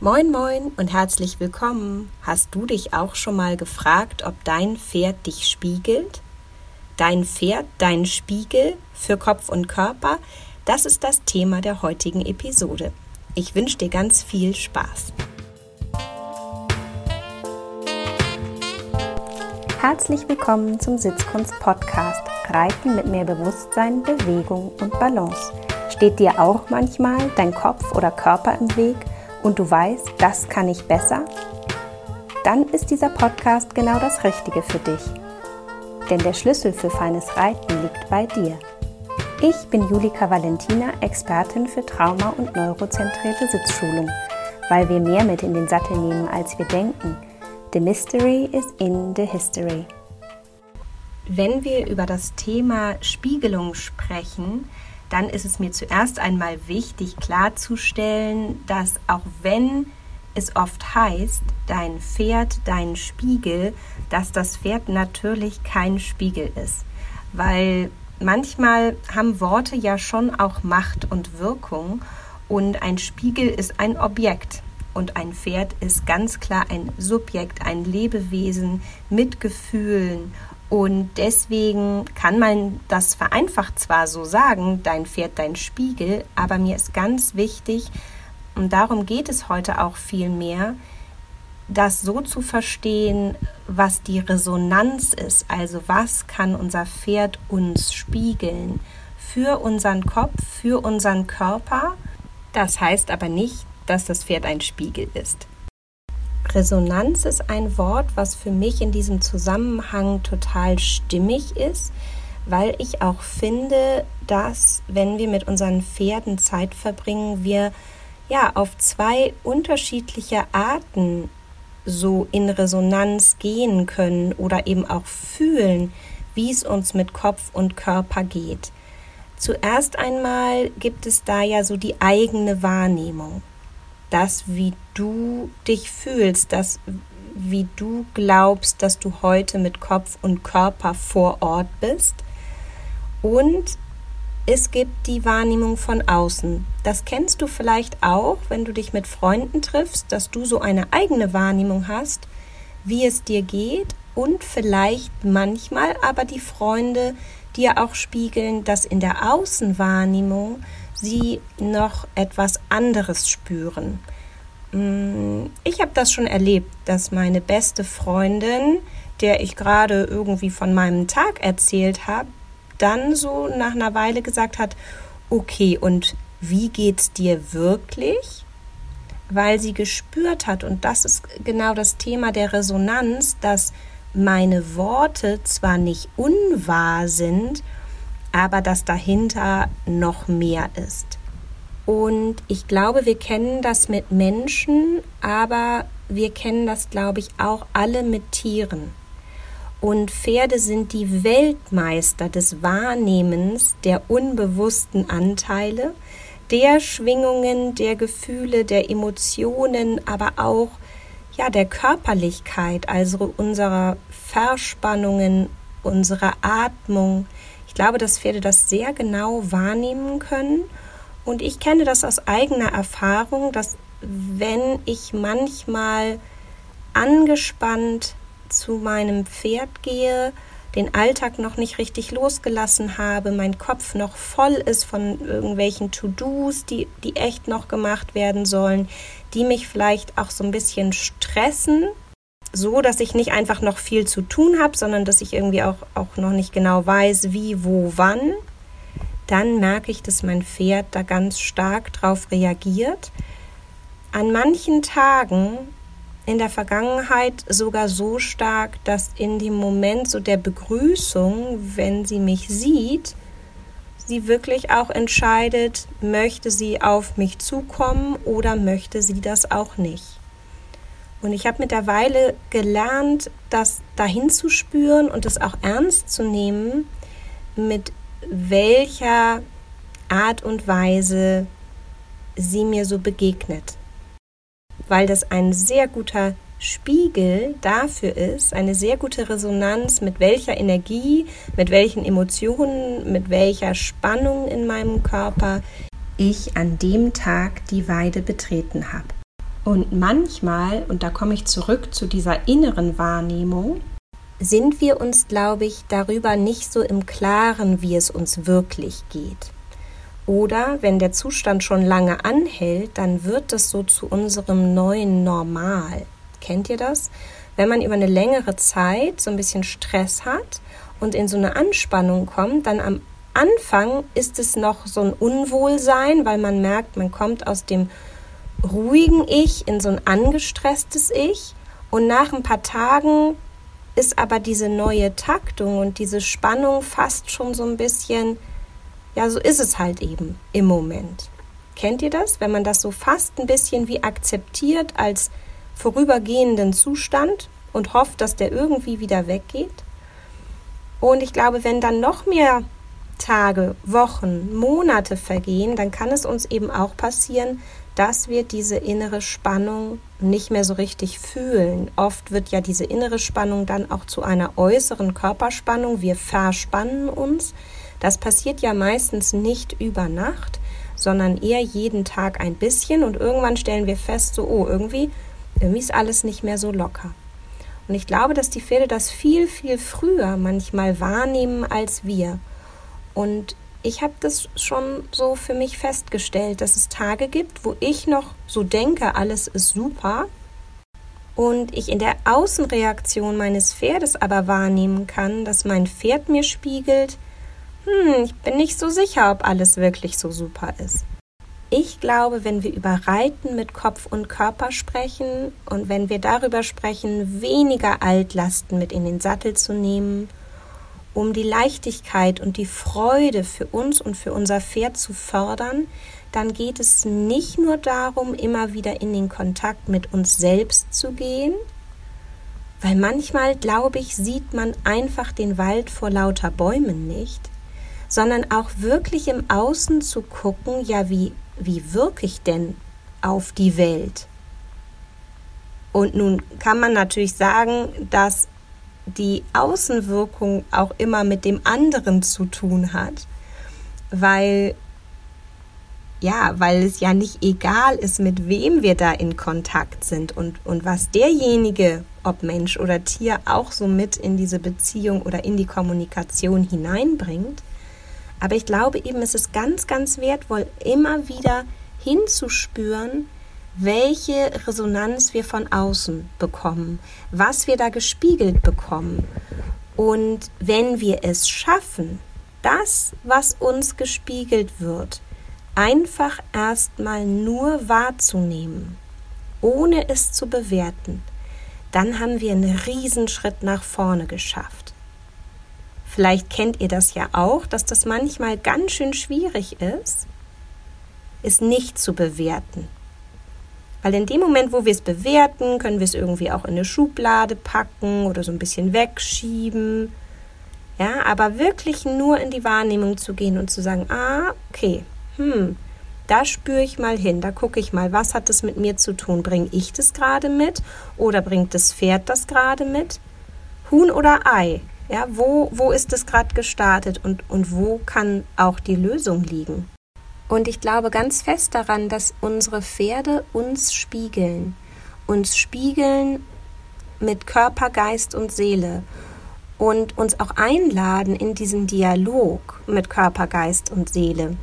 Moin moin und herzlich willkommen. Hast du dich auch schon mal gefragt, ob dein Pferd dich spiegelt? Dein Pferd, dein Spiegel für Kopf und Körper, das ist das Thema der heutigen Episode. Ich wünsche dir ganz viel Spaß. Herzlich willkommen zum Sitzkunst Podcast Reiten mit mehr Bewusstsein, Bewegung und Balance. Steht dir auch manchmal dein Kopf oder Körper im Weg? Und du weißt, das kann ich besser, dann ist dieser Podcast genau das Richtige für dich. Denn der Schlüssel für feines Reiten liegt bei dir. Ich bin Julika Valentina, Expertin für Trauma- und neurozentrierte Sitzschulung, weil wir mehr mit in den Sattel nehmen, als wir denken. The mystery is in the history. Wenn wir über das Thema Spiegelung sprechen, dann ist es mir zuerst einmal wichtig klarzustellen, dass auch wenn es oft heißt, dein Pferd, dein Spiegel, dass das Pferd natürlich kein Spiegel ist. Weil manchmal haben Worte ja schon auch Macht und Wirkung und ein Spiegel ist ein Objekt und ein Pferd ist ganz klar ein Subjekt, ein Lebewesen mit Gefühlen und deswegen kann man das vereinfacht zwar so sagen, dein Pferd, dein Spiegel, aber mir ist ganz wichtig, und darum geht es heute auch viel mehr, das so zu verstehen, was die Resonanz ist. Also was kann unser Pferd uns spiegeln für unseren Kopf, für unseren Körper. Das heißt aber nicht, dass das Pferd ein Spiegel ist. Resonanz ist ein Wort, was für mich in diesem Zusammenhang total stimmig ist, weil ich auch finde, dass wenn wir mit unseren Pferden Zeit verbringen, wir ja auf zwei unterschiedliche Arten so in Resonanz gehen können oder eben auch fühlen, wie es uns mit Kopf und Körper geht. Zuerst einmal gibt es da ja so die eigene Wahrnehmung das, wie du dich fühlst, das, wie du glaubst, dass du heute mit Kopf und Körper vor Ort bist. Und es gibt die Wahrnehmung von außen. Das kennst du vielleicht auch, wenn du dich mit Freunden triffst, dass du so eine eigene Wahrnehmung hast, wie es dir geht und vielleicht manchmal aber die Freunde dir auch spiegeln, dass in der Außenwahrnehmung sie noch etwas anderes spüren. Mm, ich habe das schon erlebt, dass meine beste Freundin, der ich gerade irgendwie von meinem Tag erzählt habe, dann so nach einer Weile gesagt hat, okay, und wie geht's dir wirklich? Weil sie gespürt hat, und das ist genau das Thema der Resonanz, dass meine Worte zwar nicht unwahr sind, aber dass dahinter noch mehr ist. Und ich glaube, wir kennen das mit Menschen, aber wir kennen das, glaube ich, auch alle mit Tieren. Und Pferde sind die Weltmeister des Wahrnehmens der unbewussten Anteile, der Schwingungen, der Gefühle, der Emotionen, aber auch ja, der Körperlichkeit, also unserer Verspannungen, unserer Atmung, ich glaube, dass Pferde das sehr genau wahrnehmen können. Und ich kenne das aus eigener Erfahrung, dass wenn ich manchmal angespannt zu meinem Pferd gehe, den Alltag noch nicht richtig losgelassen habe, mein Kopf noch voll ist von irgendwelchen To-Dos, die, die echt noch gemacht werden sollen, die mich vielleicht auch so ein bisschen stressen, so, dass ich nicht einfach noch viel zu tun habe, sondern dass ich irgendwie auch, auch noch nicht genau weiß, wie, wo, wann, dann merke ich, dass mein Pferd da ganz stark drauf reagiert. An manchen Tagen in der Vergangenheit sogar so stark, dass in dem Moment so der Begrüßung, wenn sie mich sieht, sie wirklich auch entscheidet, möchte sie auf mich zukommen oder möchte sie das auch nicht. Und ich habe mittlerweile gelernt, das dahin zu spüren und es auch ernst zu nehmen, mit welcher Art und Weise sie mir so begegnet. Weil das ein sehr guter Spiegel dafür ist, eine sehr gute Resonanz, mit welcher Energie, mit welchen Emotionen, mit welcher Spannung in meinem Körper ich an dem Tag die Weide betreten habe. Und manchmal, und da komme ich zurück zu dieser inneren Wahrnehmung, sind wir uns, glaube ich, darüber nicht so im Klaren, wie es uns wirklich geht. Oder wenn der Zustand schon lange anhält, dann wird es so zu unserem neuen Normal. Kennt ihr das? Wenn man über eine längere Zeit so ein bisschen Stress hat und in so eine Anspannung kommt, dann am Anfang ist es noch so ein Unwohlsein, weil man merkt, man kommt aus dem ruhigen Ich in so ein angestresstes Ich und nach ein paar Tagen ist aber diese neue Taktung und diese Spannung fast schon so ein bisschen, ja, so ist es halt eben im Moment. Kennt ihr das, wenn man das so fast ein bisschen wie akzeptiert als vorübergehenden Zustand und hofft, dass der irgendwie wieder weggeht? Und ich glaube, wenn dann noch mehr Tage, Wochen, Monate vergehen, dann kann es uns eben auch passieren, dass wir diese innere Spannung nicht mehr so richtig fühlen. Oft wird ja diese innere Spannung dann auch zu einer äußeren Körperspannung. Wir verspannen uns. Das passiert ja meistens nicht über Nacht, sondern eher jeden Tag ein bisschen und irgendwann stellen wir fest, so, oh, irgendwie, irgendwie ist alles nicht mehr so locker. Und ich glaube, dass die Pferde das viel, viel früher manchmal wahrnehmen als wir. Und ich habe das schon so für mich festgestellt, dass es Tage gibt, wo ich noch so denke, alles ist super und ich in der Außenreaktion meines Pferdes aber wahrnehmen kann, dass mein Pferd mir spiegelt, hm, ich bin nicht so sicher, ob alles wirklich so super ist. Ich glaube, wenn wir über Reiten mit Kopf und Körper sprechen und wenn wir darüber sprechen, weniger Altlasten mit in den Sattel zu nehmen um die Leichtigkeit und die Freude für uns und für unser Pferd zu fördern, dann geht es nicht nur darum, immer wieder in den Kontakt mit uns selbst zu gehen, weil manchmal, glaube ich, sieht man einfach den Wald vor lauter Bäumen nicht, sondern auch wirklich im Außen zu gucken, ja, wie, wie wirke ich denn auf die Welt? Und nun kann man natürlich sagen, dass die Außenwirkung auch immer mit dem anderen zu tun hat, weil ja, weil es ja nicht egal ist, mit wem wir da in Kontakt sind und, und was derjenige, ob Mensch oder Tier, auch so mit in diese Beziehung oder in die Kommunikation hineinbringt. Aber ich glaube eben, es ist ganz, ganz wertvoll, immer wieder hinzuspüren, welche Resonanz wir von außen bekommen, was wir da gespiegelt bekommen. Und wenn wir es schaffen, das, was uns gespiegelt wird, einfach erstmal nur wahrzunehmen, ohne es zu bewerten, dann haben wir einen Riesenschritt nach vorne geschafft. Vielleicht kennt ihr das ja auch, dass das manchmal ganz schön schwierig ist, es nicht zu bewerten, weil in dem Moment, wo wir es bewerten, können wir es irgendwie auch in eine Schublade packen oder so ein bisschen wegschieben. Ja, aber wirklich nur in die Wahrnehmung zu gehen und zu sagen, ah, okay, hm, da spüre ich mal hin, da gucke ich mal, was hat das mit mir zu tun? Bringe ich das gerade mit oder bringt das Pferd das gerade mit? Huhn oder Ei? Ja, wo, wo ist das gerade gestartet und, und wo kann auch die Lösung liegen? Und ich glaube ganz fest daran, dass unsere Pferde uns spiegeln. Uns spiegeln mit Körper, Geist und Seele. Und uns auch einladen in diesen Dialog mit Körper, Geist und Seele.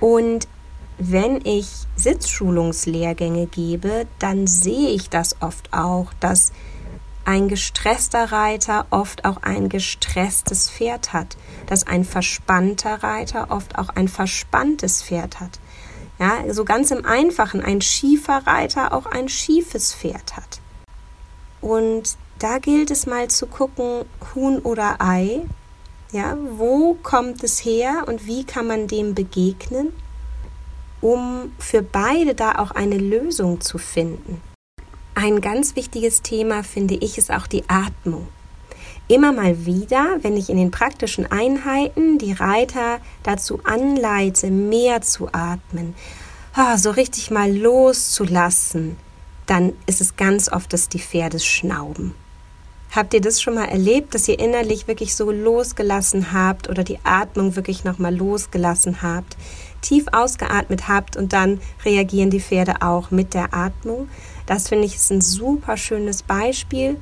Und wenn ich Sitzschulungslehrgänge gebe, dann sehe ich das oft auch, dass ein gestresster Reiter oft auch ein gestresstes Pferd hat, dass ein verspannter Reiter oft auch ein verspanntes Pferd hat. Ja, so ganz im Einfachen, ein schiefer Reiter auch ein schiefes Pferd hat. Und da gilt es mal zu gucken, Huhn oder Ei, ja, wo kommt es her und wie kann man dem begegnen, um für beide da auch eine Lösung zu finden. Ein ganz wichtiges Thema finde ich ist auch die Atmung. Immer mal wieder, wenn ich in den praktischen Einheiten die Reiter dazu anleite, mehr zu atmen, so richtig mal loszulassen, dann ist es ganz oft, dass die Pferde schnauben. Habt ihr das schon mal erlebt, dass ihr innerlich wirklich so losgelassen habt oder die Atmung wirklich nochmal losgelassen habt? tief ausgeatmet habt und dann reagieren die Pferde auch mit der Atmung. Das finde ich ist ein super schönes Beispiel.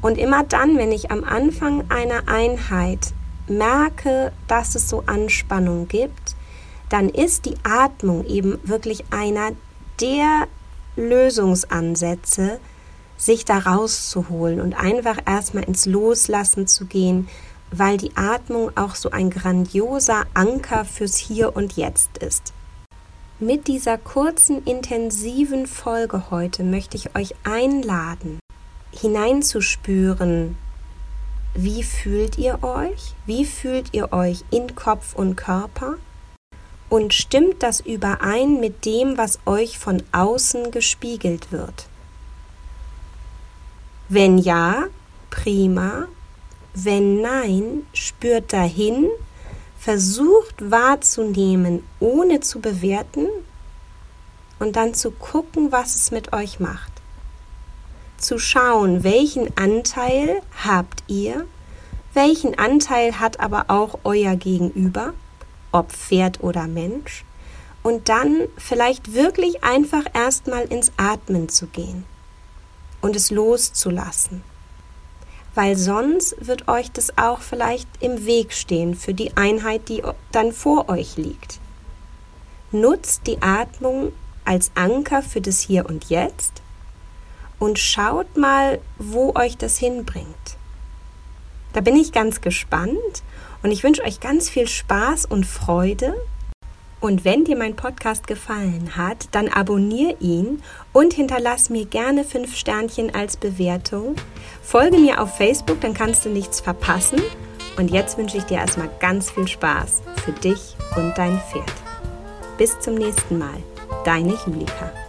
Und immer dann, wenn ich am Anfang einer Einheit merke, dass es so Anspannung gibt, dann ist die Atmung eben wirklich einer der Lösungsansätze, sich da rauszuholen und einfach erstmal ins Loslassen zu gehen, weil die Atmung auch so ein grandioser Anker fürs Hier und Jetzt ist. Mit dieser kurzen, intensiven Folge heute möchte ich euch einladen, hineinzuspüren, wie fühlt ihr euch? Wie fühlt ihr euch in Kopf und Körper? Und stimmt das überein mit dem, was euch von außen gespiegelt wird? Wenn ja, prima. Wenn nein, spürt dahin, versucht wahrzunehmen, ohne zu bewerten. Und dann zu gucken, was es mit euch macht. Zu schauen, welchen Anteil habt ihr, welchen Anteil hat aber auch euer Gegenüber, ob Pferd oder Mensch, und dann vielleicht wirklich einfach erstmal ins Atmen zu gehen und es loszulassen. Weil sonst wird euch das auch vielleicht im Weg stehen für die Einheit, die dann vor euch liegt. Nutzt die Atmung als Anker für das Hier und Jetzt und schaut mal, wo euch das hinbringt. Da bin ich ganz gespannt und ich wünsche euch ganz viel Spaß und Freude und wenn dir mein Podcast gefallen hat, dann abonniere ihn und hinterlass mir gerne fünf Sternchen als Bewertung. Folge mir auf Facebook, dann kannst du nichts verpassen. Und jetzt wünsche ich dir erstmal ganz viel Spaß für dich und dein Pferd. Bis zum nächsten Mal. Deine Julika.